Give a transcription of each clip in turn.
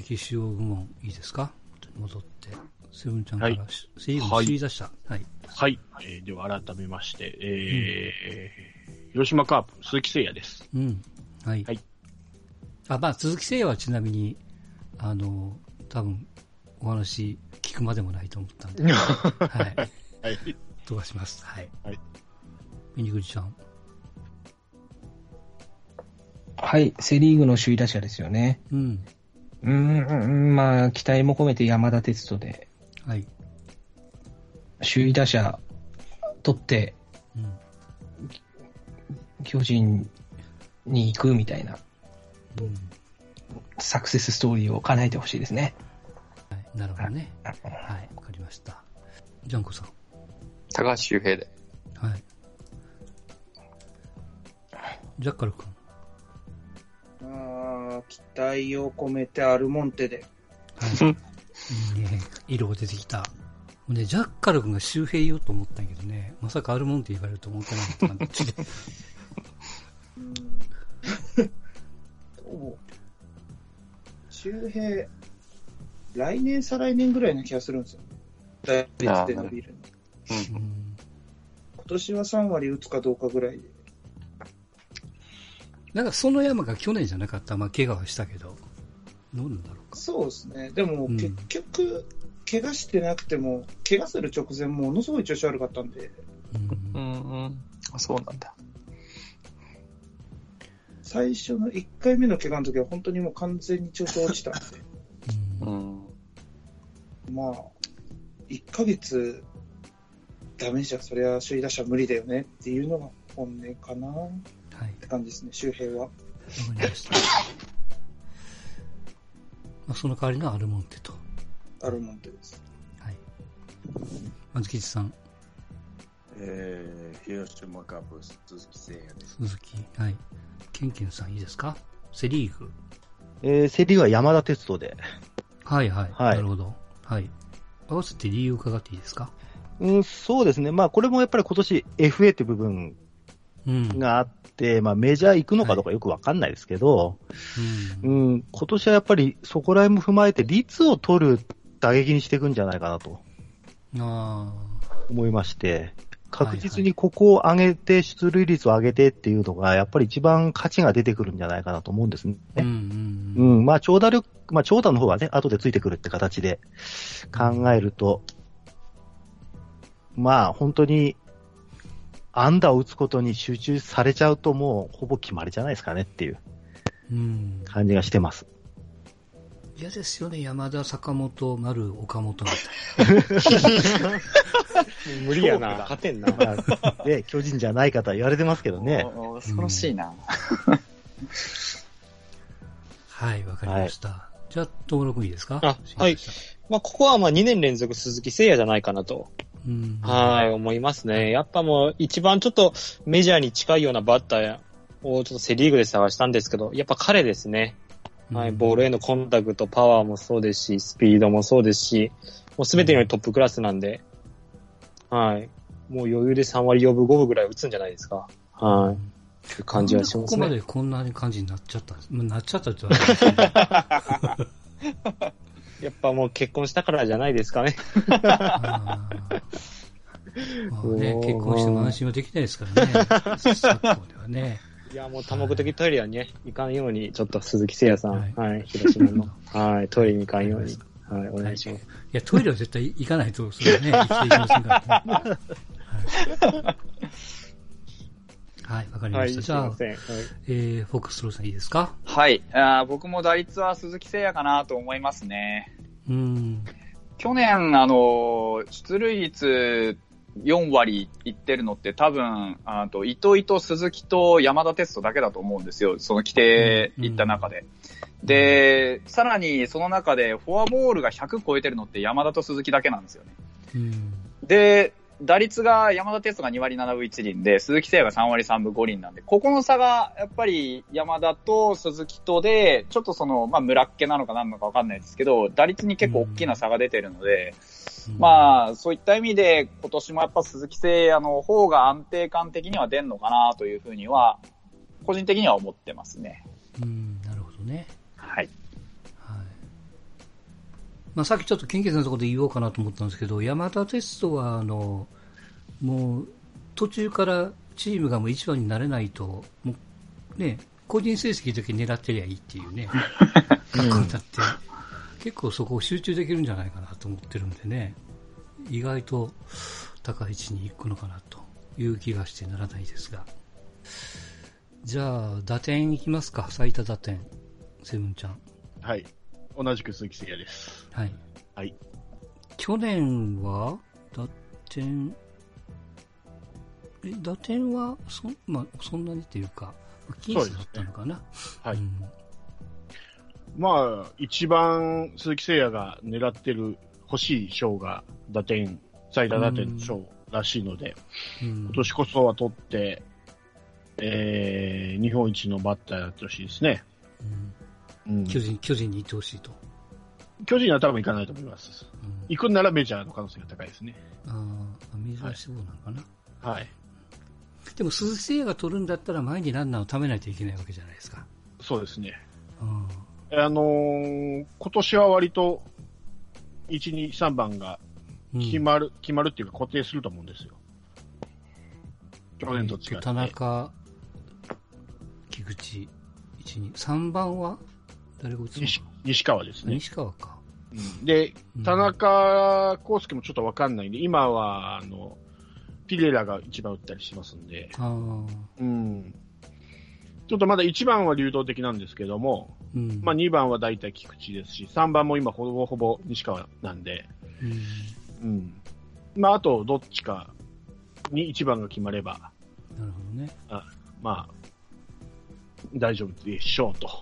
撃主要部門いいですか？戻って。セブンちゃんから、はい、セリーグの首位打者。はい。はい。えー、では改めまして、えー、うん、広島カープ、鈴木誠也です。うん。はい。はい。あ、まあ、鈴木誠也はちなみに、あの、多分、お話聞くまでもないと思ったんで。はい。はい。飛ばします。はい。はい。ミニグリちゃん。はい、セリーグの首位打者ですよね。うん。うん、まあ、期待も込めて山田哲人で。はい。首位打者取って、うん、巨人に行くみたいな、うん、サクセスストーリーを叶えてほしいですね。はい、なるほどね。はい、わかりました。ジャンコさん。高橋周平で。はい。ジャッカル君。あ期待を込めてアルモンテで。はい。いいね。色が出てきた。ね、ジャッカル君が周平言おうと思ったんやけどね、まさかアルモンテ言われると思ってなかった感じで。周平、来年、再来年ぐらいな気がするんですよ。大率で伸びるの。うん、今年は3割打つかどうかぐらいで。なんかその山が去年じゃなかった、まあ怪我はしたけど、どうなんだろうか。そうですね。でも結局、怪我してなくても、怪我する直前ものすごい調子悪かったんで。うん、うん、そうなんだ。最初の1回目の怪我の時は本当にもう完全に調子落ちたんで。うん。まあ、1ヶ月ダメじゃ、そりゃ首位打者無理だよねっていうのが本音かな、はい、って感じですね、周平は。わかりました。まあ、その代わりのアルモンテと。アルモンテです。はい。松吉さん。えー、広島カープ、鈴木誠也です。鈴木。はい。ケンケンさんいいですか？セリーグ。えー、セリーグは山田哲人で。はいはい。はい、なるほど。はい。合わせて理由伺っていいですか？うん、そうですね。まあ、これもやっぱり今年 FA って部分があって、うん、まあ、メジャー行くのかどうかよくわかんないですけど、はい、うん、うん、今年はやっぱりそこら辺も踏まえて率を取る打撃にしていくんじゃないかなと。思いまして、確実にここを上げて、出塁率を上げてっていうのが、やっぱり一番価値が出てくるんじゃないかなと思うんですね。うん、うんうん、まあ、長打力、まあ、長打の方はね、後でついてくるって形で考えると、まあ、本当に、安打を打つことに集中されちゃうともうほぼ決まりじゃないですかねっていう感じがしてます。嫌ですよね、山田、坂本、丸、岡本みたいな。無理やな、勝てんな。で、巨人じゃない方言われてますけどね。恐ろしいな。はい、わかりました。はい、じゃあ、登録いいですか？あ、はい。まあ、ここはまあ2年連続鈴木誠也じゃないかなと。はい、思いますね。やっぱもう一番ちょっとメジャーに近いようなバッターをちょっとセリーグで探したんですけど、やっぱ彼ですね。はい、ボールへのコンタクト、パワーもそうですし、スピードもそうですし、もうすべてよりトップクラスなんで、はい。もう余裕で3割4分5分ぐらい打つんじゃないですか。はい。っていう感じはしますね。ここまでこんな感じになっちゃったなっちゃったって言われ やっぱもう結婚したからじゃないですかね。ま あね、結婚しても安心はできないですからね。昨今ではね。いや、もう多目的トイレはね、行かんように、ちょっと鈴木誠也さん、はい、はい、広島の、はい、トイレに行かんように、はい、お願いします。いや、トイレは絶対行かないと、それね、生きていきませんからね。はい、わかりました。じゃあ、はい、えー、フォックストローさんいいですか？はい。あ僕も打率は鈴木誠也かなと思いますね。うん。去年、あの、出塁率4割いってるのって多分、あと、糸井と鈴木と山田哲人だけだと思うんですよ。その規定いった中で。うん、で、さらにその中でフォアボールが100超えてるのって山田と鈴木だけなんですよね。うん、で、打率が山田哲人が2割7分1厘で、鈴木誠也が3割3分5厘なんで、ここの差がやっぱり山田と鈴木とで、ちょっとその、まあ、村っ気なのか何なのかわかんないですけど、打率に結構大きな差が出てるので、うん、まあ、そういった意味で、今年もやっぱ鈴木誠也の方が安定感的には出んのかなというふうには、個人的には思ってますね。うん、なるほどね。はい。はい。まあ、さっきちょっと研究さんのところで言おうかなと思ったんですけど、山田哲人は、あの、もう、途中からチームがもう一番になれないと、もう、ね、個人成績だけ狙ってりゃいいっていうね、格好になって、結構そこを集中できるんじゃないかなと思ってるんでね、意外と高い位置に行くのかなという気がしてならないですが。じゃあ、打点いきますか、最多打点、セブンちゃん。はい。同じく鈴木誠也です。はい。はい。去年は、打点、え、打点は、そ、まあ、そんなにっていうか、僅差だったのかな？ね、はい。うん、まあ、一番鈴木誠也が狙ってる欲しい賞が打点、最多打点賞らしいので、うん、今年こそは取って、えー、日本一のバッターやってほしいですね。うん、巨人、巨人に行ってほしいと。巨人は多分行かないと思います。うん、行くんならメジャーの可能性が高いですね。ああ、メジャー志望なのかな？はい。でも鈴木誠也が取るんだったら前にランナーを貯めないといけないわけじゃないですか。そうですね。うん、あのー、今年は割と、1、2、3番が決まる、うん、決まるっていうか固定すると思うんですよ。去年と違って。田中、菊池、1、2、3番は？誰が打つの？西川ですね。西川か。うん、で、田中康介もちょっとわかんないんで、今は、あの、ピレラが一番打ったりしますんで。うん。ちょっとまだ1番は流動的なんですけども、うん、まあ2番は大体菊池ですし、3番も今ほぼほぼ西川なんで、うん。うん、まああとどっちかに1番が決まれば、なるほどね。あまあ、大丈夫でしょうと。は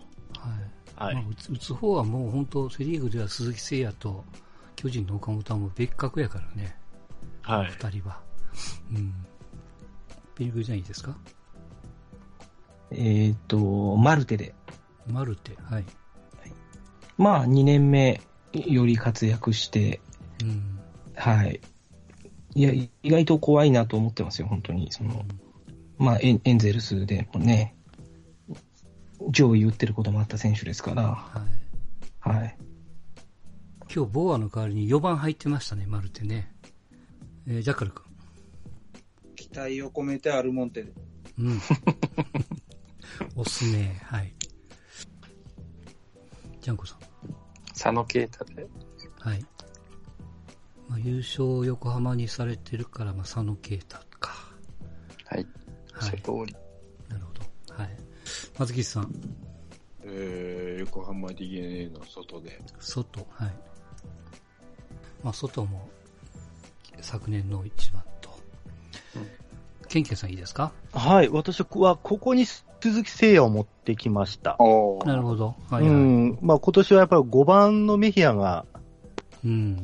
い。はい、まあ、打つ方はもう本当、セリーグでは鈴木誠也と巨人の岡本はもう別格やからね。はい。二人は。うん。ピリグじゃいいですか？えっ、ー、と、マルテで。マルテ、はい。まあ、2年目より活躍して、うん、はい。いや、意外と怖いなと思ってますよ、本当に。その、うん、まあエン、エンゼルスでもね、上位打ってることもあった選手ですから、はい。はい。今日、ボーアの代わりに4番入ってましたね、マルテね。えー、ジャッカル君。期待を込めてアルモンテで。うん。おすすめ、はい。ジャンコさん。佐野啓太で。はい。まあ、優勝横浜にされてるから、まあ、佐野啓太か。はい。はい。通り。なるほど。はい。松木さん。えー、横浜 DNA の外で。外、はい。まあ、外も、昨年の一番。ケンケンさんいいですか？はい。私は、ここに鈴木誠也を持ってきました。なるほど。はい、はい、うん。まあ、今年はやっぱり5番のメヒアが、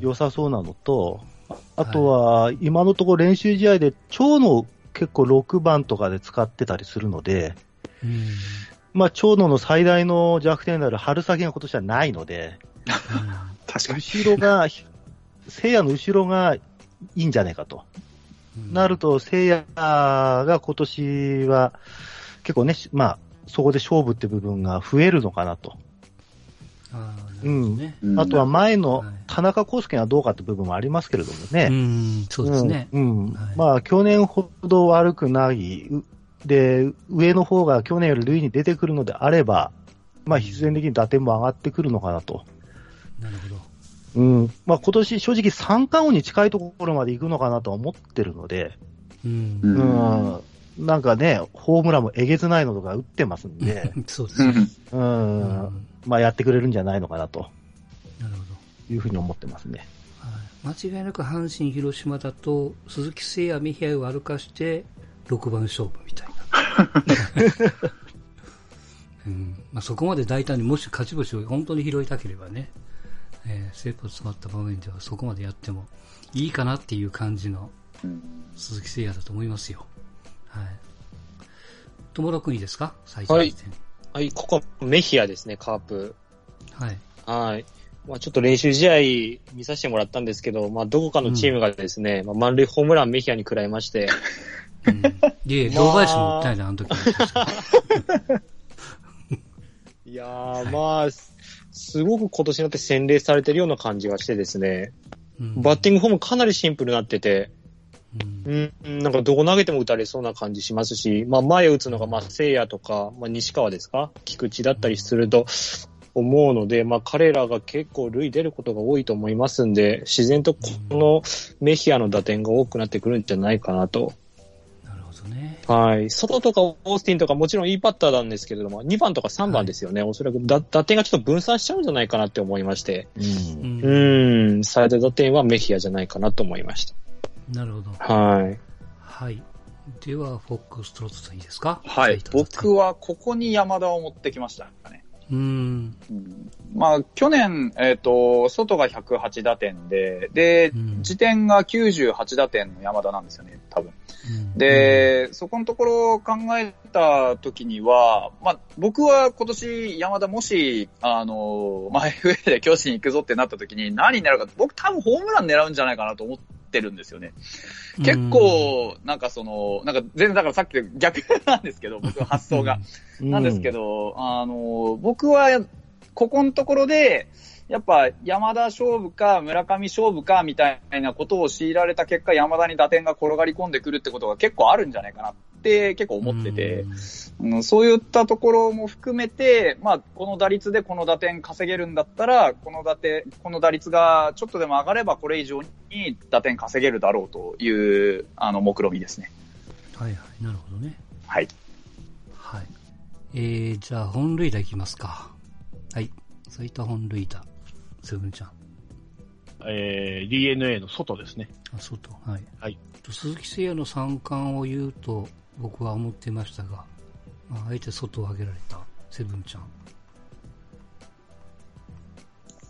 良さそうなのと、うん、あとは、今のところ練習試合で、長野結構6番とかで使ってたりするので、うん、まあ、長野の最大の弱点である春先が今年はないので、確かに。後ろが、聖夜の後ろがいいんじゃないかと。うん、なると、聖夜が今年は結構ね、まあ、そこで勝負って部分が増えるのかなと。あうん。あとは前の田中康介がどうかって部分もありますけれどもね。うん、そうですね。うん。まあ、去年ほど悪くない、で、上の方が去年より塁に出てくるのであれば、まあ、必然的に打点も上がってくるのかなと。なるほど。うん。まあ、今年正直三冠王に近いところまで行くのかなと思ってるので、うん。うんなんかね、ホームランもえげつないのとか打ってますんで、そうですね。うん。まあ、やってくれるんじゃないのかなと。なるほど。いうふうに思ってますね。はい、間違いなく阪神、広島だと、鈴木誠也、ミヒアを歩かして、6番勝負みたいな。うんまあ、そこまで大胆にもし勝ち星を本当に拾いたければね、えー、成功詰まった場面ではそこまでやってもいいかなっていう感じの鈴木誠也だと思いますよ。はい。友田君いいですか？最初はい。はい、ここメヒアですね、カープ。はい。はい。まあちょっと練習試合見させてもらったんですけど、まあどこかのチームがですね、うん、まあ満塁ホームランメヒアに食らいまして。うん、いえ、堂林もったいな、あの時。いやー、まあ、すごく今年になって洗練されてるような感じがしてですね、うん、バッティングフォームかなりシンプルになってて、うん、うん、なんかどこ投げても打たれそうな感じしますし、まあ前打つのが、まあ聖夜とか、まあ西川ですか？菊池だったりすると、思うので、まあ彼らが結構塁出ることが多いと思いますんで、自然とこのメヒアの打点が多くなってくるんじゃないかなとね。はい。外とかオースティンとかもちろんいいパッターなんですけれども、2番とか3番ですよね。はい、おそらく打打点がちょっと分散しちゃうんじゃないかなって思いまして。うん。うん。最大打点はメヒアじゃないかなと思いました。なるほど。はい。はい。では、フォックストロットさんいいですか？はい。僕はここに山田を持ってきましたね。うん。まあ、去年、えっ、ー、と、外が108打点で、で、うん、時点が98打点の山田なんですよね、多分。で、そこのところを考えたときには、まあ、僕は今年山田もし、あの、まあ、FA で巨人行くぞってなったときに何になるか、僕多分ホームラン狙うんじゃないかなと思ってるんですよね。結構、なんかその、なんか全然だからさっきと逆なんですけど、僕の発想が。なんですけど、あの、僕は、ここのところで、やっぱ山田勝負か村上勝負かみたいなことを強いられた結果、山田に打点が転がり込んでくるってことが結構あるんじゃないかなって結構思ってて、うん、そういったところも含めて、まあ、この打率でこの打点稼げるんだったら、この打点、この打率がちょっとでも上がればこれ以上に打点稼げるだろうという、あの、目論みですね。はいはい、なるほどね。はい。はい。えー、じゃあ本塁打いきますか。はい。そういった本塁打。セブンちゃん。えー、DNA の外ですね。あ、外。はい。はい。鈴木誠也の三冠を言うと僕は思ってましたが、まあ、あえて外を上げられたセブンちゃん。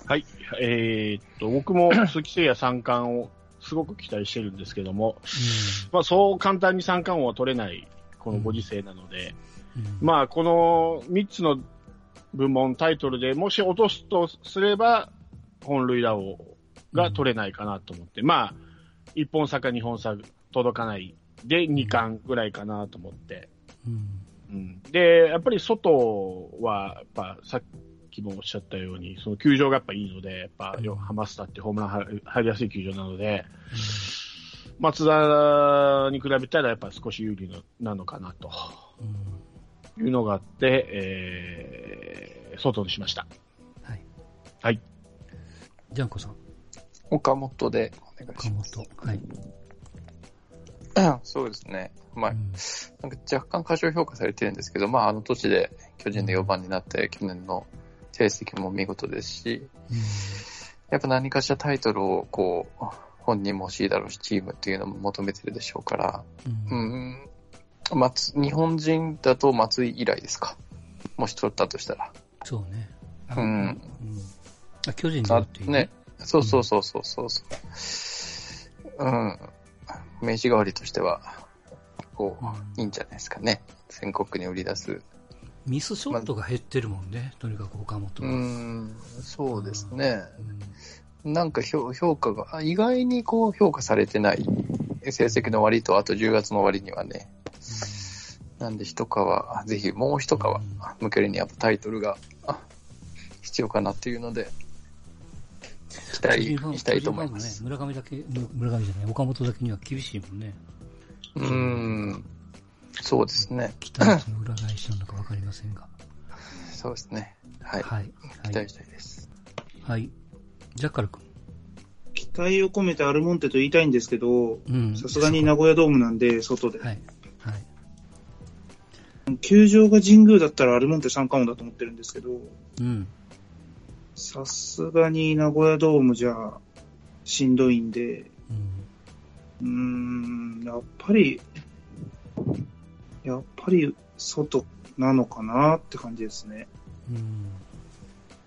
はい。えー、っと、僕も鈴木誠也三冠をすごく期待してるんですけども、うん、まあそう簡単に三冠王は取れないこのご時世なので、うんうん、まあこの3つの部門タイトルでもし落とすとすれば、本塁打王が取れないかなと思って、うん、まあ、1本差か2本差届かないで2冠ぐらいかなと思って、うん、うん、で、やっぱり外は、やっぱさっきもおっしゃったように、その球場がやっぱいいので、やっぱ、うん、ハマスタってホームラン入りやすい球場なので、松田に比べたらやっぱ少し有利なのかなと。いうのがあって、えー、外にしました。はい。はい。ジャンコさん。岡本でお願いします。岡本。はい。そうですね。まあ、うん、なんか若干過小評価されてるんですけど、まあ、あの年で巨人で4番になって、去年の成績も見事ですし、うん、やっぱ何かしらタイトルをこう、本人も欲しいだろうし、チームっていうのも求めてるでしょうから、うん、うん松日本人だと松井以来ですか？もし取ったとしたら。そうね。うん。うん、あ巨人だっていうね。そうそうそうそうそうそう。うん。名刺代わりとしては、こう、うん、いいんじゃないですかね。全国に売り出す。ミスショットが減ってるもんね、ま、とにかく岡本は。うん、そうですね。うん、なんか評評価が、意外にこう評価されてない成績の割と、あと10月の割にはね。うん、なんで一皮、ぜひもう一皮向けるにやっぱタイトルが必要かなっていうので、期待したいと思います。ね、村上だけ、村上じゃない、岡本だけには厳しいもんね。うん、そうですね。期待値の裏返しなのかわかりませんが。そうですね。はい。はい。期待したいです。はい。ジャッカル君。期待を込めてアルモンテと言いたいんですけど、さすがに名古屋ドームなんで、外で。はい。はい。球場が神宮だったらアルモンテ三冠王だと思ってるんですけど、うん。さすがに名古屋ドームじゃしんどいんで、うん、ん、やっぱり、やっぱり外なのかなって感じですね。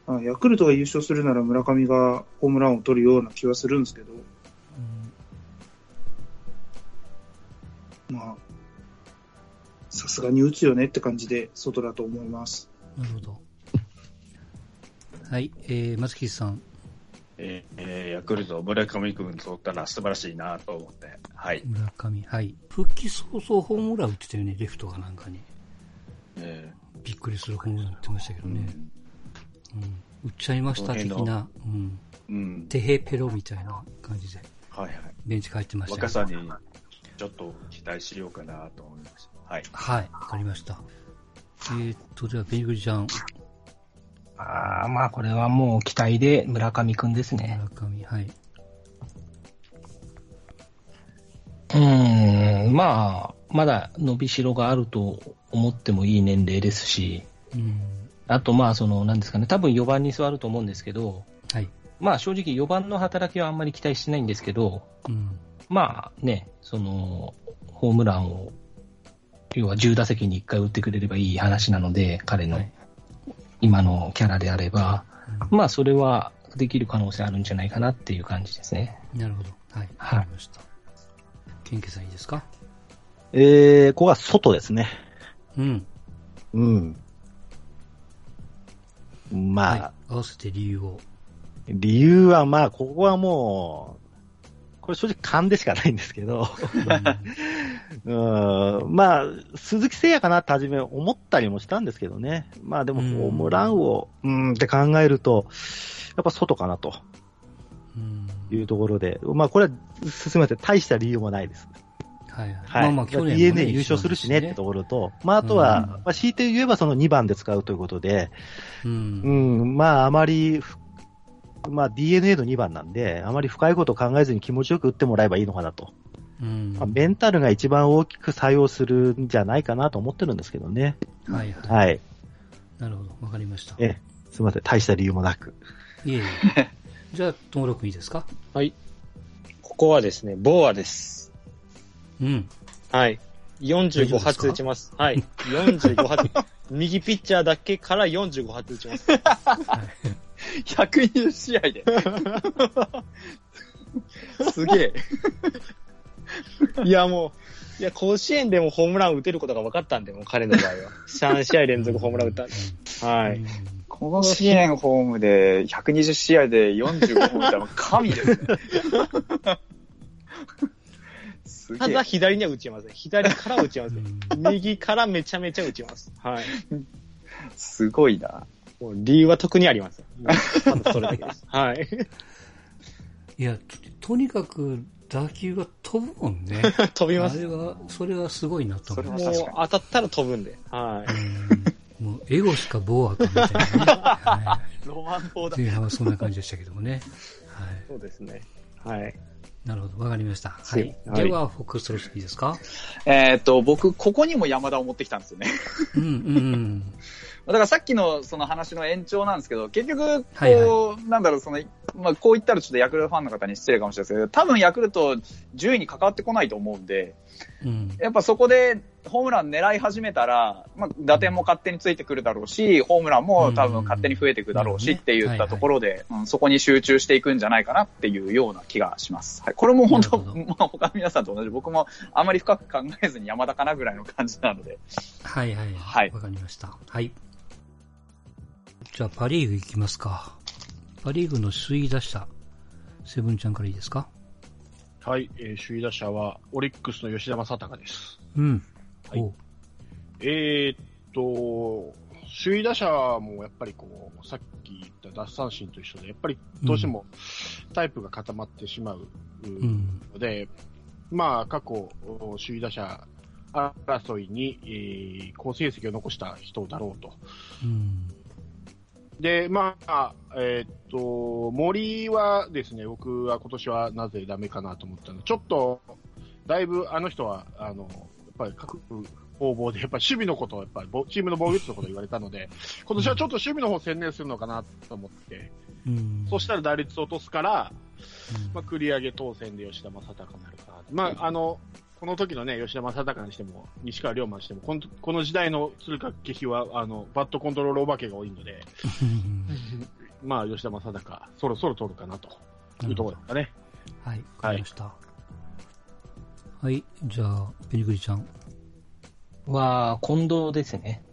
うん、ヤクルトが優勝するなら村上がホームランを取るような気はするんですけど、うん、まあ、さすがに打つよねって感じで外だと思います。なるほど。はい、えー、松木さん。えー、ヤクルト、村上君取ったら素晴らしいなと思って。はい。村上、はい。復帰早々ホームラン打ってたよね、レフトがなんかに。えー、びっくりするホームラン打ってましたけどね。うん。うん、売っちゃいました的な、うん。うん。テヘペロみたいな感じで。はいはい。ベンチ帰ってました、若さにちょっと期待しようかなと思います。はい。はい、わかりました。えー、っと、では、ベニグリちゃん。ああ、まあ、これはもう期待で村上くんですね。村上、はい。うーん、まあ、まだ伸びしろがあると思ってもいい年齢ですし、うん、あと、まあ、その、なんですかね、多分4番に座ると思うんですけど、はい。まあ、正直4番の働きはあんまり期待してないんですけど、うん、まあね、その、ホームランを、要は10打席に1回打ってくれればいい話なので、彼の今のキャラであれば、うん、まあ、それはできる可能性あるんじゃないかなっていう感じですね。なるほど。はい。わかりました。ケンケさんいいですか？えー、ここは外ですね。うん。うん。まあ、はい、合わせて理由を。理由はまあ、ここはもう、これ正直勘でしかないんですけど、うん、まあ、鈴木誠也かなって初め思ったりもしたんですけどね。まあでも、ホームランを、うんって考えると、やっぱ外かなと。いうところで、まあこれは進めて大した理由もないです。はい。はい。まあまあ去年、ね、DNA 優勝するしねってところと、まああとは、うん、まあ強いて言えばその2番で使うということで、うん、うん、まああまり、まあ DNA の2番なんで、あまり深いことを考えずに気持ちよく打ってもらえばいいのかなと。うん、まあ、メンタルが一番大きく作用するんじゃないかなと思ってるんですけどね。はい、はい。はい。なるほど、わかりました。ええ、すみません、大した理由もなく。いえいえ。じゃあ、登録いいですか？はい。ここはですね、ボーアです。うん。はい。45発打ちます。はい。45発。右ピッチャーだけから45発打ちます。120試合で。すげえ。いや、もう、いや、甲子園でもホームラン打てることが分かったんで、もう彼の場合は。3試合連続ホームラン打ったんで。はい。甲子園ホームで120試合で45本打ったら神ですね。すただ左には打ちません。左から打ちません。右からめちゃめちゃ打ちます。はい。すごいな。もう理由は特にありません。それだけです。はい。いやと、とにかく打球が飛ぶもんね。飛びます。あれは、それはすごいなと思う。もう当たったら飛ぶんで。はい。もう、エゴしかボーアかみたいなね。はい、ロマン砲だ。前半はそんな感じでしたけどもね。はい。そうですね。はい。なるほど、わかりました。はい。では、フォックストロスいいですか？えっと、僕、ここにも山田を持ってきたんですよね。うんうん。だからさっきのその話の延長なんですけど、結局、こう、はいはい、なんだろう、その、まあ、こう言ったらちょっとヤクルトファンの方に失礼かもしれないですけど、多分ヤクルト10位に関わってこないと思うんで、うん、やっぱそこでホームラン狙い始めたら、まあ、打点も勝手についてくるだろうし、ホームランも多分勝手に増えていくだろうしって言ったところで、そこに集中していくんじゃないかなっていうような気がします。はい、これも本当、まあ、他の皆さんと同じ、僕もあまり深く考えずに山田かなぐらいの感じなので。はいはい。はい。わかりました。はい。じゃあパリーグ行きますか。パリーグの首位打者、セブンちゃんからいいですか？はい、えー、首位打者は、オリックスの吉田正尚です。うん。はい。えー、っと、首位打者もやっぱりこう、さっき言った奪三振と一緒で、やっぱりどうしてもタイプが固まってしまうので、うん、まあ、過去、首位打者争いに、えー、好成績を残した人だろうと。うんで、まあ、えー、っと、森はですね、僕は今年はなぜダメかなと思ったの。で、ちょっと、だいぶあの人は、あの、やっぱり各方々で、やっぱり守備のことを、やっぱりチームの防御率のことを言われたので、今年はちょっと守備の方専念するのかなと思って、うん、そしたら打率を落とすから、まあ、繰り上げ当選で吉田正尚になるかな。まあ、あの、この時のね、吉田正尚にしても、西川龍馬にしても、このこの時代の鶴掛下比は、あの、バットコントロールお化けが多いので、まあ、吉田正尚、そろそろ取るかなというところですかね。はい、わかりました。はい、はい、じゃあ、ペニクリちゃん。は、近藤ですね。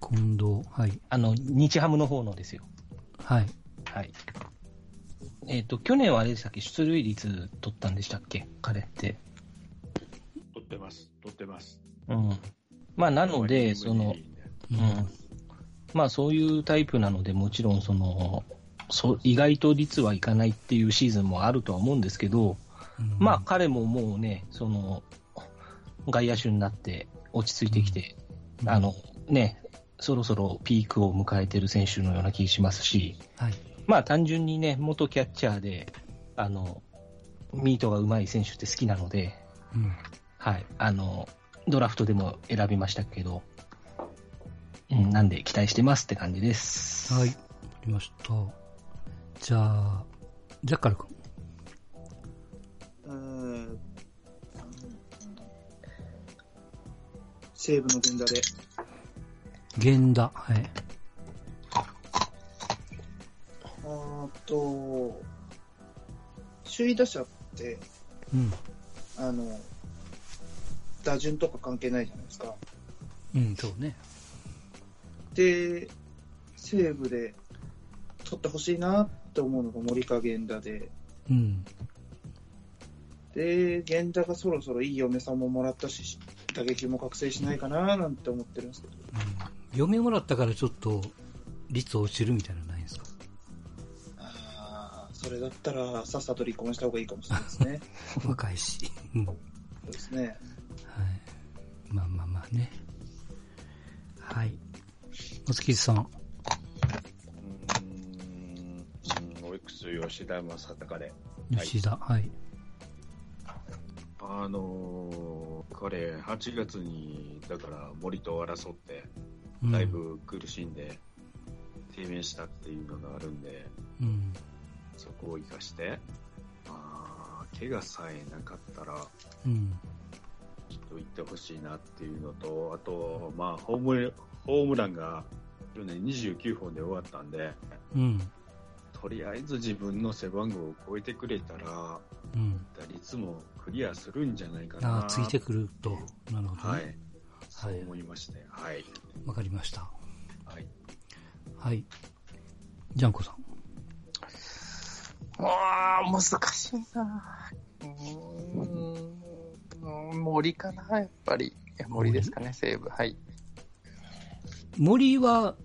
近藤、はい。あの、日ハムの方のですよ。はい。はい。えっ、ー、と、去年はあれでしたっけ？出塁率取ったんでしたっけ？彼って。取ってます。取ってます。うん。まあ、なので、その、うん。まあそういうタイプなので、もちろんその、そ意外と率はいかないっていうシーズンもあるとは思うんですけど、うん、まあ彼ももうね、その、外野手になって落ち着いてきて、うん、あのね、そろそろピークを迎えてる選手のような気がしますし、はい、まあ単純にね、元キャッチャーで、あの、ミートが上手い選手って好きなので、うん、はい、あの、ドラフトでも選びましたけど、うん、なんで期待してますって感じです。はい、わかりました。じゃあ、ジャッカル君。西武の源田で。源田、はい。あと、首位打者って、うん、あの、打順とか関係ないじゃないですか。うん、そうね。で、西武で取ってほしいなって思うのが森か源田で、うん。で、源田がそろそろいい嫁さんももらったし、打撃も覚醒しないかななんて思ってるんですけど。うん、嫁もらったからちょっと率落ちるみたいなのないんですか？ああ、それだったらさっさと離婚した方がいいかもしれないですね。若いし。そうですね。はい。まあまあまあね。はい。お月さん。うん、オリックス吉田正尚で。吉田、はい。あのー、彼、8月に、だから森と争って、だいぶ苦しんで、低迷したっていうのがあるんで、うん、そこを生かして、まあ、怪我さえなかったら、うん、と行ってほしいなっていうのと、あと、まあ、ホーム、ホームランが去年29本で終わったんで、うん、とりあえず自分の背番号を超えてくれたら、うん、打率もクリアするんじゃないかな。あついてくると。なるほど、ね、はい。そう思いまして、はい。わ、かりました。はい。はい。ジャンコさん。ああ、難しいなうん、森かな、やっぱり。森ですかね、西武。はい。森は、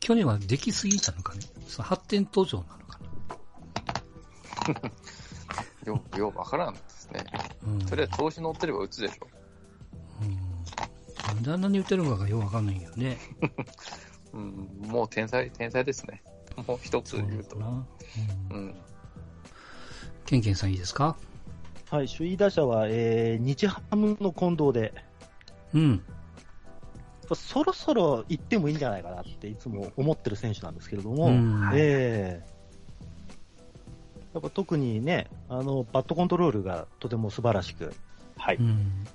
去年はできすぎたのかね？その発展途上なのかな？よ、ようわからんですね。うん、とりあえず調子乗ってれば打つでしょ。うん。なんであんなに打てるのかがようわかんないけどね。うん、もう天才、天才ですね。もう一つ言うと。ううん。うん。ケンケンさんいいですか？はい、首位打者は、えー、日ハムの近藤で。うん。そろそろ行ってもいいんじゃないかなっていつも思ってる選手なんですけれども、うん、えー、やっぱ特にね、あの、バットコントロールがとても素晴らしく、はい。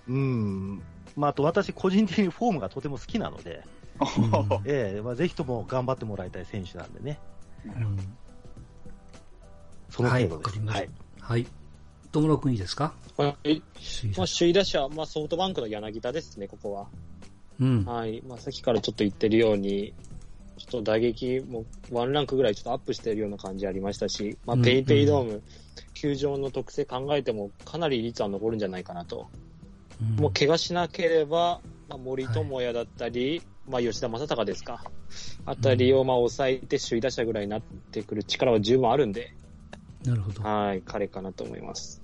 うん。まあ、あと私個人的にフォームがとても好きなので、うん、ええー、まあ、ぜひとも頑張ってもらいたい選手なんでね。うん。その程度です。はい、はい。はい。友野君いいですか？はい。まあ、首位打者、まあ、ソフトバンクの柳田ですね、ここは。うん、はい。まあ、さっきからちょっと言ってるように、ちょっと打撃もワンランクぐらいちょっとアップしてるような感じありましたし、まあ、ペイペイドーム、球場の特性考えてもかなり率は残るんじゃないかなと。うん、もう怪我しなければ、まあ、森友哉だったり、はい、まあ、吉田正尚ですか。あたりをまあ抑えて首位打者ぐらいになってくる力は十分あるんで。なるほど。はい、彼かなと思います。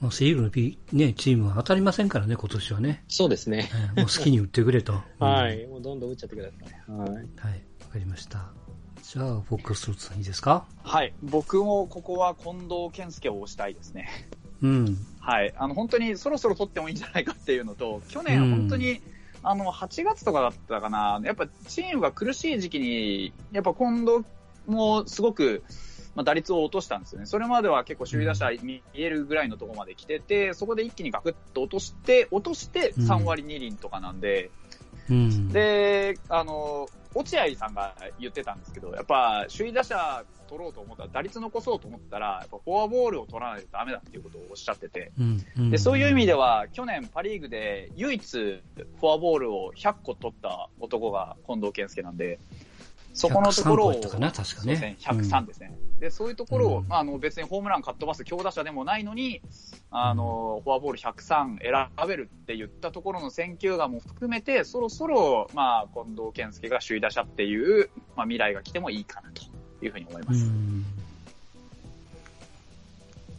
まあ、セイーグの、P ね、チームは当たりませんからね、今年はね。そうですね。えー、もう好きに打ってくれと。はい、もうどんどん打っちゃってください。はい。はい、わかりました。じゃあ、フォックストロットさんいいですか？はい。僕もここは近藤健介を押したいですね。うん。はい。あの、本当にそろそろ取ってもいいんじゃないかっていうのと、去年本当に、うん、あの、8月とかだったかな、やっぱチームが苦しい時期に、やっぱ近藤もすごく、まあ、打率を落としたんですよね。それまでは結構首位打者見えるぐらいのところまで来てて、そこで一気にガクッと落として、落として3割2厘とかなんで、うん、で、あの、落合さんが言ってたんですけど、やっぱ首位打者取ろうと思ったら、打率残そうと思ったら、やっぱフォアボールを取らないとダメだっていうことをおっしゃってて、うんうん、でそういう意味では、去年パリーグで唯一フォアボールを100個取った男が近藤健介なんで、そこのところを、かな確かね。103ですね。で、そういうところを、うん、あの、別にホームランかっ飛ばす強打者でもないのに、あの、フォアボール103選べるって言ったところの選球眼も含めて、そろそろ、まあ、近藤健介が首位打者っていう、まあ、未来が来てもいいかなというふうに思います。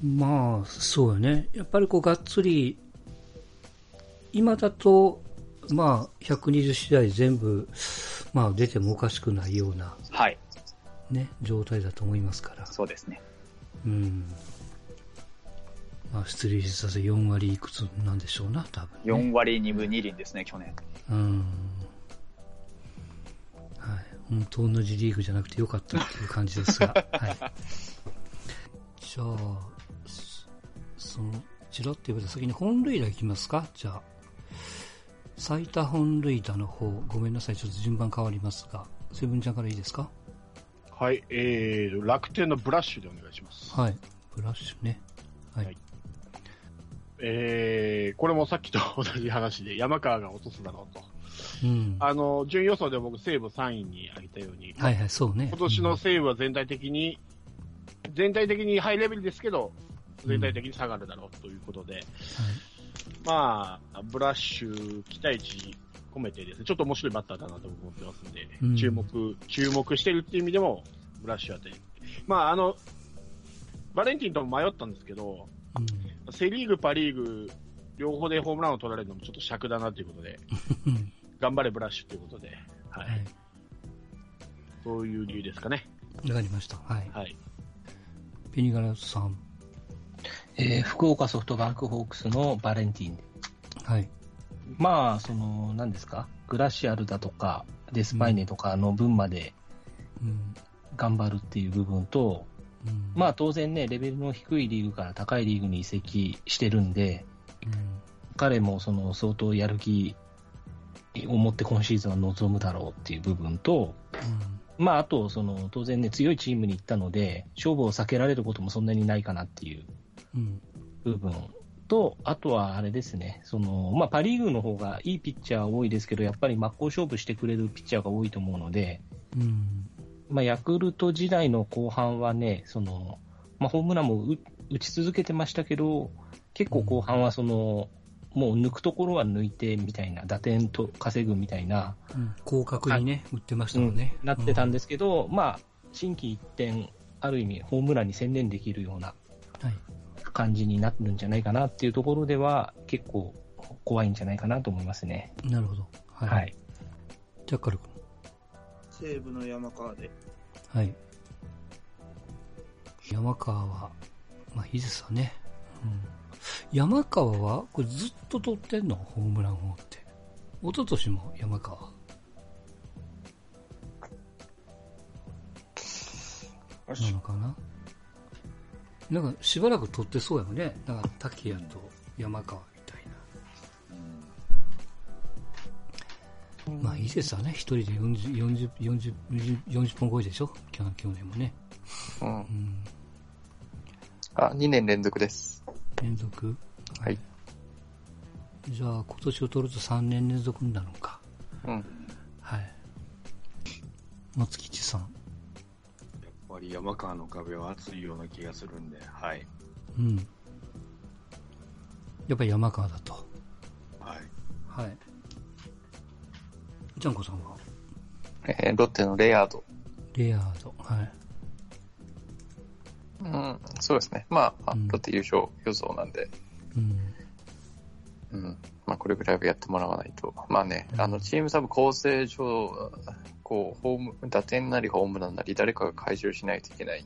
まあ、そうよね。やっぱりこう、がっつり、今だと、まあ、120試合全部、まあ、出てもおかしくないような、はい。ね、状態だと思いますから。そうですね。うん。まあ、出塁率は4割いくつなんでしょうな、多分、ね。4割2分2厘ですね、去年。うん。はい。本当同じリーグじゃなくてよかったっていう感じですが。はい。じゃあ、その、ちらって言われた先に本塁打いきますか？じゃあ。最多本塁打の方、ごめんなさい、ちょっと順番変わりますが、セブンちゃんからいいですか？はい、えー、楽天のブラッシュでお願いします。はい、ブラッシュね。はい。はい、えー、これもさっきと同じ話で、山川が落とすだろうと。うん、あの、順予想で僕西武3位に挙げたように。はいはい、そうね。今年の西武は全体的に、うん、全体的にハイレベルですけど、全体的に下がるだろうということで、うんはい、まあ、ブラッシュ期待値込めてですね、ちょっと面白いバッターだなと思ってますんで、うん、注目、注目してるっていう意味でも、ブラッシュはで。まあ、あの、バレンティンとも迷ったんですけど、うん、セリーグ、パリーグ、両方でホームランを取られるのもちょっと尺だなということで、頑張れブラッシュということで、はい。はい、そういう理由ですかね。わかりました。はい。はい。ペニガラさん。えー、福岡ソフトバンクホークスのバレンティン。はい。まあ、その、何ですか、グラシアルだとか、デスパイネとかの分まで、頑張るっていう部分と、うん、まあ当然ね、レベルの低いリーグから高いリーグに移籍してるんで、うん、彼もその相当やる気を持って今シーズンは望むだろうっていう部分と、うん、まああと、その当然ね、強いチームに行ったので、勝負を避けられることもそんなにないかなっていう部分と、あとはあれですね、その、まあ、パリーグの方がいいピッチャー多いですけど、やっぱり真っ向勝負してくれるピッチャーが多いと思うので、うん、まあ、ヤクルト時代の後半はね、その、まあ、ホームランも打ち続けてましたけど、結構後半はその、うん、もう抜くところは抜いてみたいな、打点と稼ぐみたいな、うん、広角にね、打ってましたもんね。なってたんですけど、まあ、新規一点、ある意味、ホームランに専念できるような、感じになるんじゃないかなっていうところでは、結構怖いんじゃないかなと思いますね。なるほど。はい。はい、じゃあ、カル君。西武の山川で。はい。山川は、まあいいですわね。うん。山川は、これずっと取ってんの？ホームラン王って。一昨年も山川。なのかな？なんかしばらく取ってそうやもんね。だから滝谷と山川みたいな。うん、まあいいですわね。一人で40、40、40、40本超えでしょ？去去年もね。うん。うん、あ、2年連続です。連続？はい。じゃあ今年を取ると3年連続になるのか。うん。はい。松吉さん。山川の壁は厚いような気がするんで、はい。うん。やっぱり山川だと。はい。はい。ジャンコさんは？えー、ロッテのレアード。レアード、はい。うん、そうですね。まあ、うん、ロッテ優勝予想なんで。うん。うん。まあ、これぐらいはやってもらわないと。まあね、うん、あの、チームサブ構成上、こう、ホーム、打点なりホームランなり誰かが回収しないといけない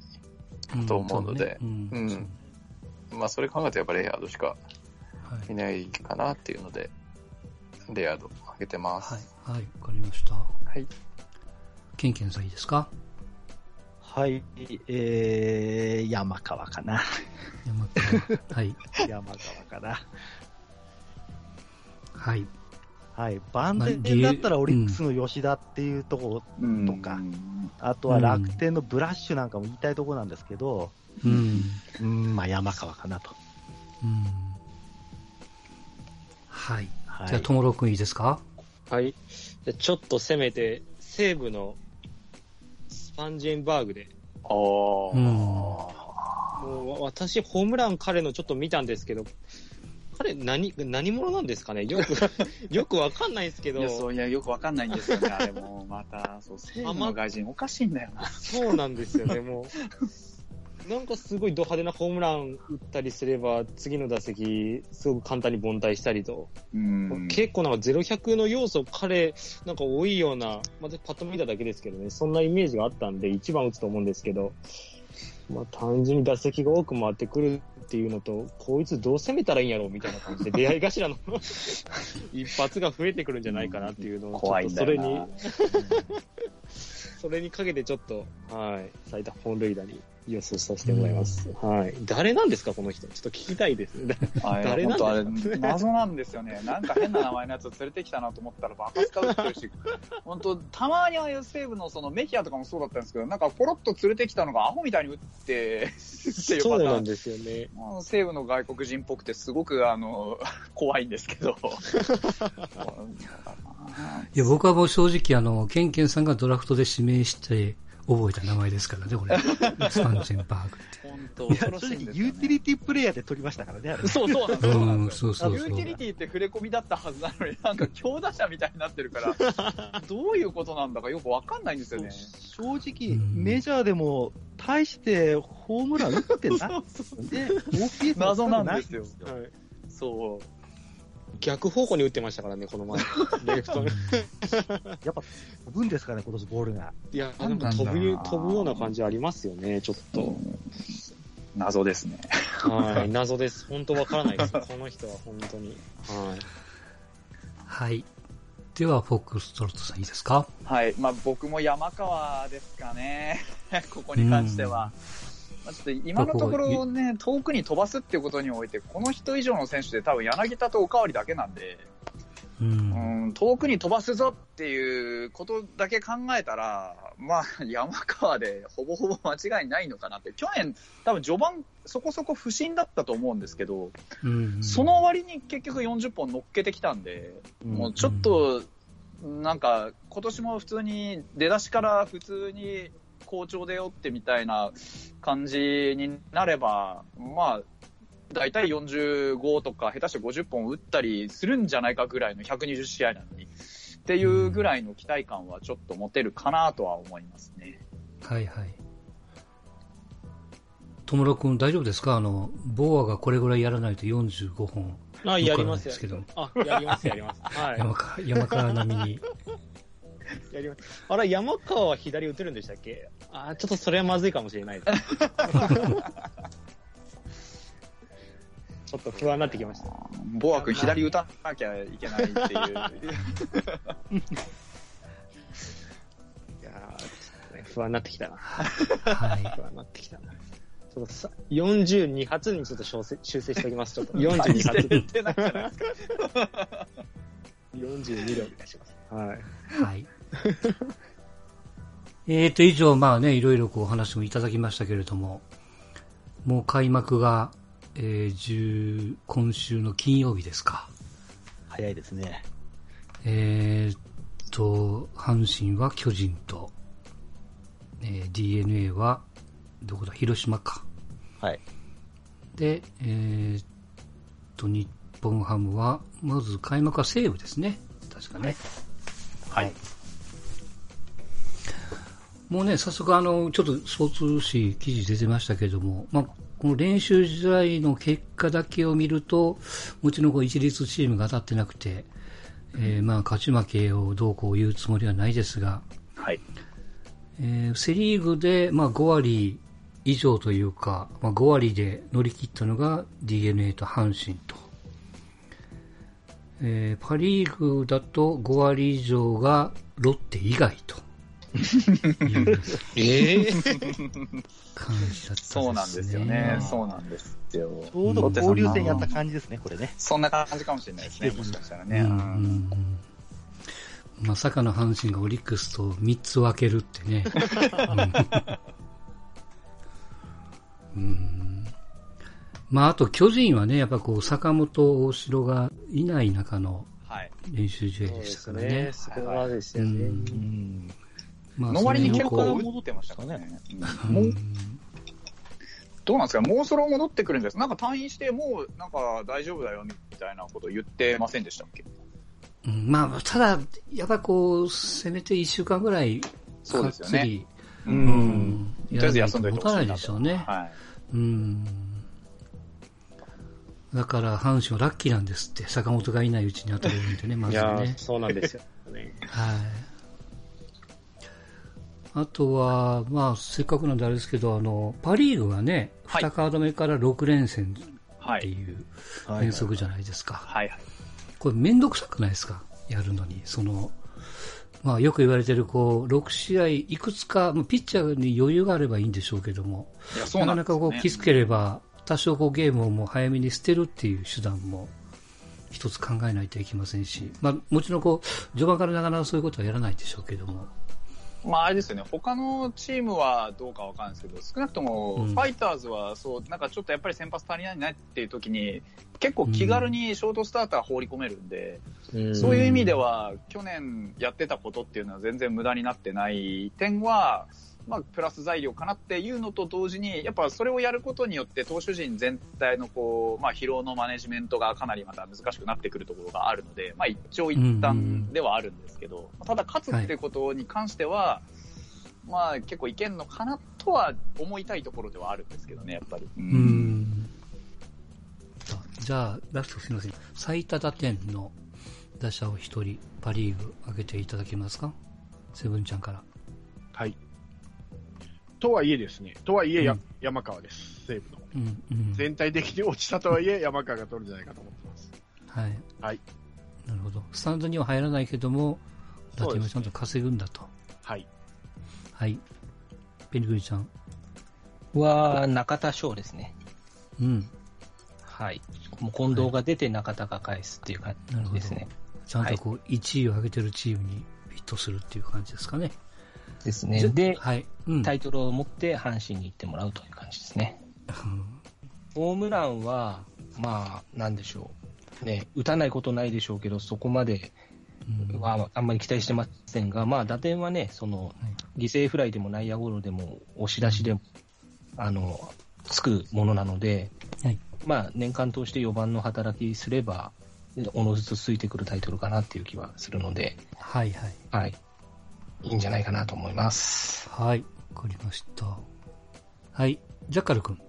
と思うので、うん、ねうん、まあそれ考えるとやっぱレイヤードしかいないかなっていうので、はい、レイヤード上げてます。はい、はい、わかりました。はい。ケンケンさんいいですか？はい、えー、山川かな。山川。はい。山川かな。はい。はい。万全だったらオリックスの吉田っていうところとか、うん、あとは楽天のブラッシュなんかも言いたいところなんですけど、うん。うん、まあ山川かなと。うん。はい。はい、じゃあ、ともろくんいいですか？はい。ちょっとせめて、西武のスパンジェンバーグで。ああ。うん、もう私、ホームラン彼のちょっと見たんですけど、彼何、何者なんですかね？よく、よくわかんないですけど。いや、そう、いや、よくわかんないんですよね、あれも。また、そう、西武の外人おかしいんだよな。そうなんですよね、もう。なんかすごいド派手なホームラン打ったりすれば、次の打席、すごく簡単に凡退したりと。結構なんか0-100の要素、彼、なんか多いような、まずパッと見ただけですけどね、そんなイメージがあったんで、1番打つと思うんですけど、まあ単純に打席が多く回ってくるっていうのと、こいつどう攻めたらいいんやろうみたいな感じで、出会い頭の 一発が増えてくるんじゃないかなっていうのを、ちょっとそれに それにかけてちょっと、はい、最多本塁打に予想させてもらいます。はい。誰なんですか、この人？ちょっと聞きたいです。誰なんですか？謎なんですよね。なんか変な名前のやつを連れてきたなと思ったらバカスカ打ってるし、本当たまにああいう西武のそのメヒアとかもそうだったんですけど、なんかポロッと連れてきたのがアホみたいに打ってっていうそうなんですよね。西武の外国人っぽくてすごくあの、怖いんですけど。いや、僕はもう正直あの、ケンケンさんがドラフトで指名して、覚えた名前ですからね、これ。スパンチェンバーグって。本当、正直ユーティリティプレイヤーで取りましたからね、そうそう、そうなんですよ。そうそうユーティリティって触れ込みだったはずなのに、なんか強打者みたいになってるから、どういうことなんだかよくわかんないんですよね。正直、メジャーでも、大してホームラン打ってなくて、謎なんですよ。はい。そう。逆方向に打ってましたからね、この前。レフトに。やっぱ飛ぶんですかね、今年ボールが。いや、なんか飛ぶ、飛ぶような感じありますよね、ちょっと。謎ですね。はい、謎です。本当わからないです。この人は本当に。はい。はい。では、フォックストロットさんいいですか？はい。まあ僕も山川ですかね。ここに関しては。うんまあ、ちょっと今のところね、遠くに飛ばすっていうことにおいて、この人以上の選手で多分柳田とおかわりだけなんで、うん、うん遠くに飛ばすぞっていうことだけ考えたら、まあ、山川でほぼほぼ間違いないのかなって、去年、多分序盤、そこそこ不振だったと思うんですけど、うん、その割に結局40本乗っけてきたんで、うん、もうちょっと、なんか、今年も普通に出だしから普通に好調でよってみたいな感じになれば、まあ、大体45とか、下手して50本打ったりするんじゃないかぐらいの120試合なのに、っていうぐらいの期待感はちょっと持てるかなとは思いますね。はいはい。友野君大丈夫ですかあの、ボーアがこれぐらいやらないと45本。あ、やりますよ。あ、やります、やります。はい。山川、山川並みに。やります。あれ、山川は左打てるんでしたっけ？あちょっとそれはまずいかもしれないです。ちょっと不安になってきました。ボア君左打たなきゃいけないっていう。いやちょっとね、不安になってきたな。はい。不安になってきたな。ちょっとさ42発にちょっと修正修正しておきます。ちょっと42発。ですか。42でお願いします。はい。はい。えっと、以上、まあね、いろいろこう話もいただきましたけれども、もう開幕が、えー、今週の金曜日ですか。早いですね。えっと、阪神は巨人と、えー、DNA は、どこだ、広島か。はい。で、えー、っと、日本ハムは、まず開幕は西武ですね。確かね。はい。はいもうね、早速あの、ちょっとスポーツ紙記事出てましたけれども、まあ、この練習時代の結果だけを見ると、もちろんこう一律チームが当たってなくて、えー、まあ勝ち負けをどうこう言うつもりはないですが、はい。えー、セリーグで、まあ5割以上というか、まあ5割で乗り切ったのが DNA と阪神と。えー、パリーグだと5割以上がロッテ以外と。ええ感じだった、ね、そうなんですよね。そうなんですよ。ちょうど交流戦やった感じですね、これね。そんな感じかもしれないですね、もしかしたらね。うんうんまさかの阪神がオリックスと3つ分けるってね。うん、まあ、あと巨人はね、やっぱこう、坂本、大城がいない中の練習試合でしたからね。はい、ねそこはですよね。うんまあ、の割に結構戻ってましたかね。もうどうなんですか？もうそろ戻ってくるんですなんか退院してもうなんか大丈夫だよみたいなこと言ってませんでしたっけ？うん、まあ、ただ、やっぱこう、せめて1週間ぐらい、そうですよね。うん。とりあえず休んで持たないでしょうね。はい。うん。だから、阪神はラッキーなんですって、坂本がいないうちに当たれるんでね、まずね。そうなんですよ、ね。はい。あとは、まあ、せっかくなんであれですけど、あの、パリーグはね、はい、2カード目から6連戦っていう原則じゃないですか。はいはい。これめんどくさくないですか？やるのに。その、まあよく言われてる、こう、6試合、いくつか、ピッチャーに余裕があればいいんでしょうけども、ななかなかこう、気づければ、多少こうゲームをもう早めに捨てるっていう手段も一つ考えないといけませんし、まあもちろんこう、序盤からなかなかそういうことはやらないでしょうけども、まああれですよね、他のチームはどうかわかんないですけど、少なくともファイターズはそう、なんかちょっとやっぱり先発足りないなっていう時に、結構気軽にショートスターター放り込めるんで、うん、そういう意味では、去年やってたことっていうのは全然無駄になってない。点は、まあ、プラス材料かなっていうのと同時に、やっぱそれをやることによって、投手陣全体のこう、まあ、疲労のマネジメントがかなりまた難しくなってくるところがあるので、まあ、一長一短ではあるんですけど、ただ、勝つってことに関しては、はい、まあ、結構いけんのかなとは思いたいところではあるんですけどね、やっぱり。うんじゃあ、ラストすみません。最多打点の打者を一人、パリーグ上げていただけますか？セブンちゃんから。はい。とはいえですね、とはいえや、うん、山川です、西武の、うんうん。全体的に落ちたとはいえ、山川が取るんじゃないかと思ってます。はい。はい。なるほど。スタンドには入らないけども、打点はちゃんと稼ぐんだと。ね、はい。はい。ペニグリちゃん。は、中田翔ですね。うん。はい。もう近藤が出て中田が返すっていう感じですね。ちゃんとこう、1位を上げてるチームにフィットするっていう感じですかね。ですね。で、はいうん、タイトルを持って阪神に行ってもらうという感じですね。ホームランは、まあ、なんでしょう。ね、打たないことないでしょうけど、そこまではあんまり期待してませんが、まあ、打点はね、その、犠牲フライでも内野ゴロでも、押し出しでも、あの、つくものなので、はい、まあ、年間通して4番の働きすれば、おのずとついてくるタイトルかなっていう気はするので、はいはい。はい。いいんじゃないかなと思います。はい、わかりました。はい、ジャッカル君。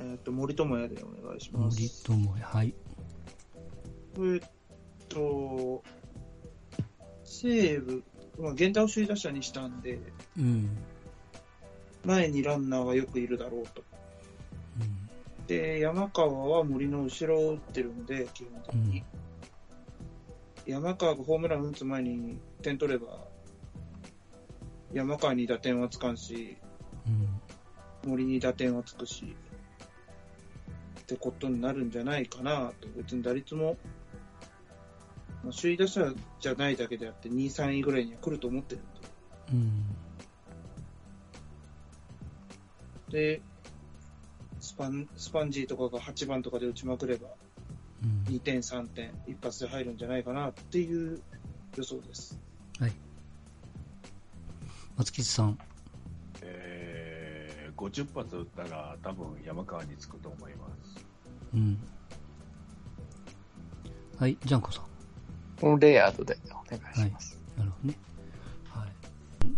えっ、と、森友哉でお願いします。森友哉、はい。えっと、西武、まあ、源田を首位打者にしたんで、うん、前にランナーがよくいるだろうと。うん、で、山川は森の後ろを打ってるんで、基本的に。うん、山川がホームラン打つ前に点取れば、山川に打点はつかんし、うん、森に打点はつくし、ってことになるんじゃないかなと。別に打率も、まあ、首位打者じゃないだけであって、2、3位ぐらいには来ると思ってるんで。うん、で、スパン、スパンジーとかが8番とかで打ちまくれば、2点、3点、一発で入るんじゃないかなっていう予想です。はい。松吉さん。えー、50発撃ったら多分山川につくと思います。うん。はい、ジャンコさん。このレイヤードでお願いします。はい、なるほどね。はい。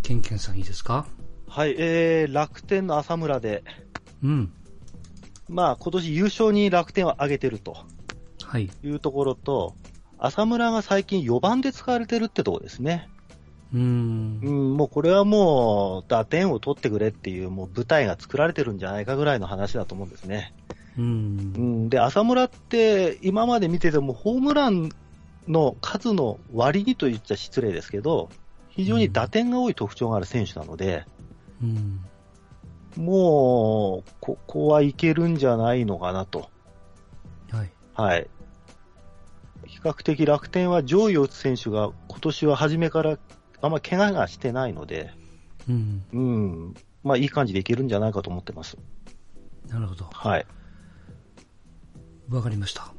ケンケンさんいいですか？はい、えー、楽天の浅村で。うん。まあ、今年優勝に楽天を上げてると。はい。いうところと、浅村が最近4番で使われてるってところですね。うん、うん、もうこれはもう打点を取ってくれっていうもう舞台が作られてるんじゃないかぐらいの話だと思うんですね。うん、うん、で、浅村って今まで見ててもホームランの数の割にと言っちゃ失礼ですけど、非常に打点が多い特徴がある選手なので、うん、もう、ここはいけるんじゃないのかなと。はい。はい。比較的楽天は上位を打つ選手が今年は初めからあんまり怪我がしてないので、うん。うん。まあ、いい感じでいけるんじゃないかと思ってます。なるほど。はい。わかりました。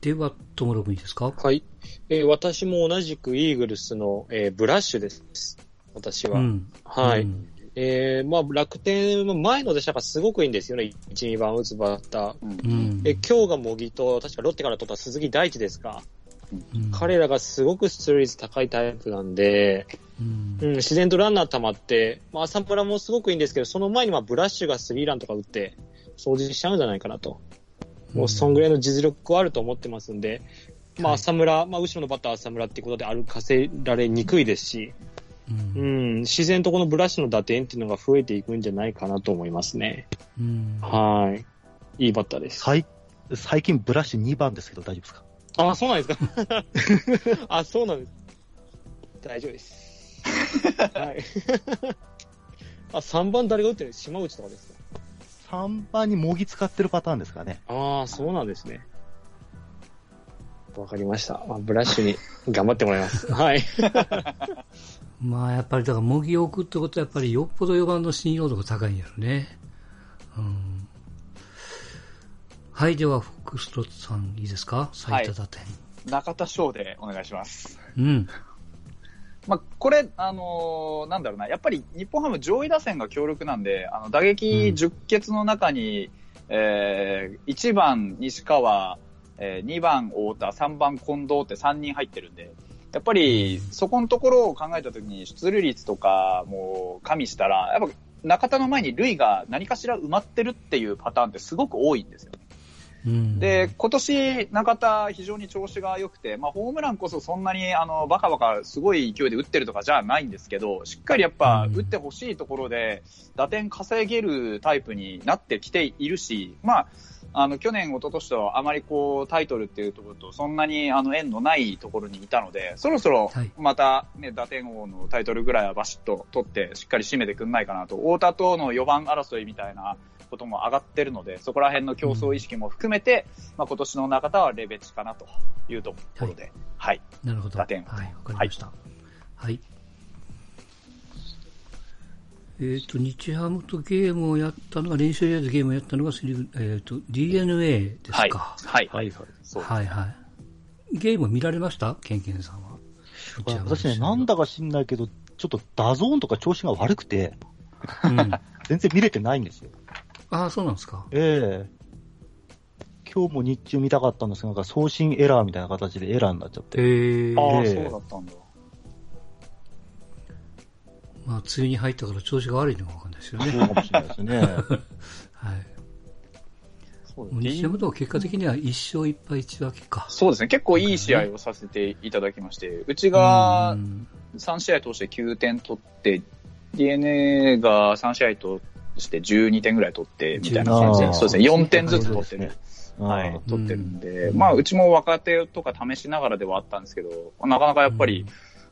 では、ともろくんいいですか？はい。えー、私も同じくイーグルスの、えー、ブラッシュです。私は。うん、はい。うん、えー、まあ、楽天の前の打者がすごくいいんですよね。1、2番打つバッター。うん、え今日が模擬と、確かロッテから取った鈴木大地ですか。うん、彼らがすごく出塁率高いタイプなんで、うん、うん、自然とランナー溜まって、まあ、浅村もすごくいいんですけど、その前にまあブラッシュがスリーランとか打って、掃除しちゃうんじゃないかなと。もうそんぐらいの実力はあると思ってますんで、まあ浅村、まあ後ろのバッター浅村っていうことで歩かせられにくいですし、うん、うん、自然とこのブラッシュの打点っていうのが増えていくんじゃないかなと思いますね。うん、はい。いいバッターです。最最近ブラッシュ2番ですけど大丈夫ですか？あ、そうなんですか？あ、そうなんです。大丈夫です。はい。あ、3番誰が打ってる？島内とかですか ?3 番に模擬使ってるパターンですかね。ああ、そうなんですね。わかりました。まあ、ブラッシュに頑張ってもらいます。はい。まあ、やっぱり、だから、模擬を置くってことは、やっぱり、よっぽど4番の信用度が高いんやろね。うん。はい、では、フックストッツさん、いいですか？最多打点、はい、中田翔でお願いします。うん。まあ、これ、あのー、なんだろうな、やっぱり日本ハム上位打線が強力なんで、あの打撃10欠の中に、うん、えー、1番西川、えー、2番太田、3番近藤って3人入ってるんで、やっぱりそこのところを考えたときに出塁率とかも加味したら、やっぱ中田の前に塁が何かしら埋まってるっていうパターンってすごく多いんですよね。で、今年、中田、非常に調子が良くて、まあ、ホームランこそそんなに、あの、バカバカすごい勢いで打ってるとかじゃないんですけど、しっかりやっぱ、打ってほしいところで、打点稼げるタイプになってきているし、まあ、あの、去年、一昨年とあまりこう、タイトルっていうところと、そんなにあの、縁のないところにいたので、そろそろ、またね、打点王のタイトルぐらいはバシッと取って、しっかり締めてくんないかなと、太田との4番争いみたいな、ことも上がってるので、そこら辺の競争意識も含めて、うん、まあ、今年の中田はレベチかなというところで、はい。はい、なるほど。打点。はい、わかりました。はい。はい、えっ、ー、と、日ハムとゲームをやったのが、練習試合でゲームをやったのが、えっ、ー、と、 DeNA ですか。はい。はい。はい。はい、はい。ゲーム見られました？ケンケンさんは。私ね、なんだか知んないけど、ちょっと DAZN とか調子が悪くて、うん、全然見れてないんですよ。ああ、そうなんですか。ええ今日も日中見たかったんですが、なんか送信エラーみたいな形でエラーになっちゃって。へえああ、そうだったんだ。まあ、梅雨に入ったから調子が悪いのかわかんないですよね。そうかもしれないですね。はい。そう西山と結果的には1勝1敗1分けか。そうですね。結構いい試合をさせていただきまして、うちが3試合通して9点取って、DNA が3試合として12点ぐらい取って、みたいな感じで、そうですね、4点ずつ取ってる。はい、取ってるんで、まあ、うちも若手とか試しながらではあったんですけど、なかなかやっぱり、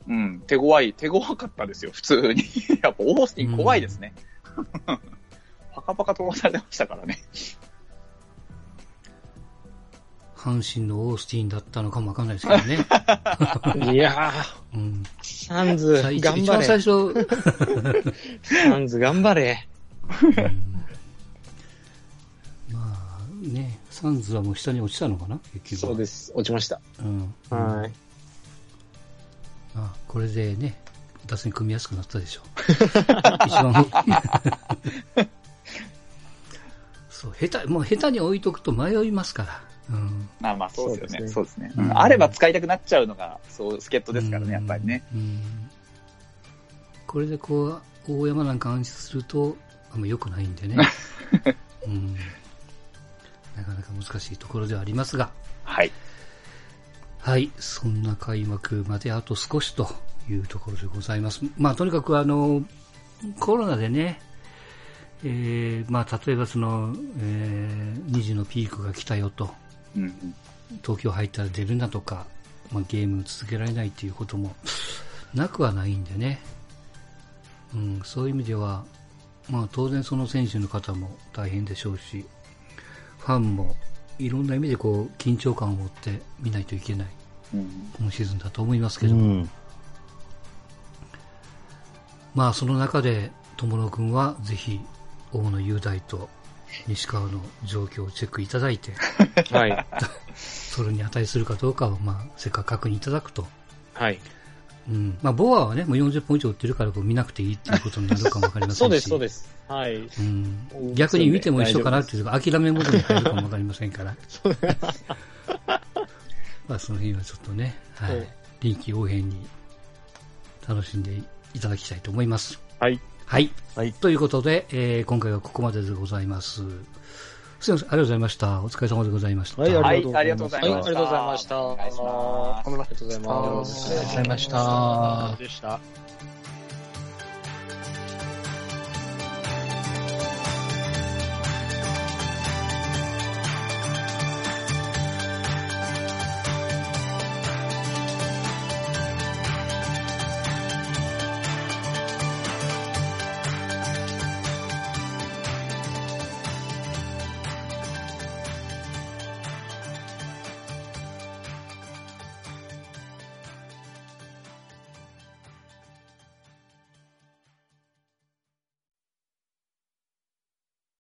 うん、手強い、手強かったですよ、普通に。やっぱオースティン怖いですね。パカパカ飛ばされてましたからね。阪神のオースティンだったのかもわかんないですけどね。いやー、うん、サンズ、頑張れ。最初。サンズ、頑張れ。まあね、サンズはもう下に落ちたのかな結局。そうです。落ちました。うん。はい。まあ、これでね、打線組みやすくなったでしょう。一番そう、下手、もう下手に置いとくと迷いますから。うん。まあまあ、そうですよね。そうですね。うん、あれば使いたくなっちゃうのが、そう、助っ人ですからね、やっぱりね。うん。これでこう、大山なんか安心すると、あんま良くないんでね。うん。なかなか難しいところではありますが。はい。はい。そんな開幕まであと少しというところでございます。まあ、とにかくあの、コロナでね、えー、まあ、例えばその、えー、2時のピークが来たよと、うん、東京入ったら出るなとか、まあ、ゲーム続けられないっていうこともなくはないんでね、うん、そういう意味では、まあ当然その選手の方も大変でしょうし、ファンもいろんな意味でこう緊張感を持って見ないといけない今シーズンだと思いますけども、うん、まあその中で友野君はぜひ大野雄大と西川の状況をチェックいただいて、はい、それに値するかどうかを、まあ、せっかく確認いただくと、はい、うん。まあ、ボアはね、もう40本以上売ってるからこう見なくていいっていうことになるかもわかりませんし。そうです、そうです。はい。うん。逆に見ても一緒かなっていうか、諦めモードに入るかもわかりませんから。まあ、その辺はちょっとね、はい。臨機応変に楽しんでいただきたいと思います。はい。はい。はい。ということで、えー、今回はここまででございます。すみません、ありがとうございました。お疲れ様でございました。はい、ありがとうございました。はい、ありがとうございました。ありがとうございます。ありがとうございました。でした。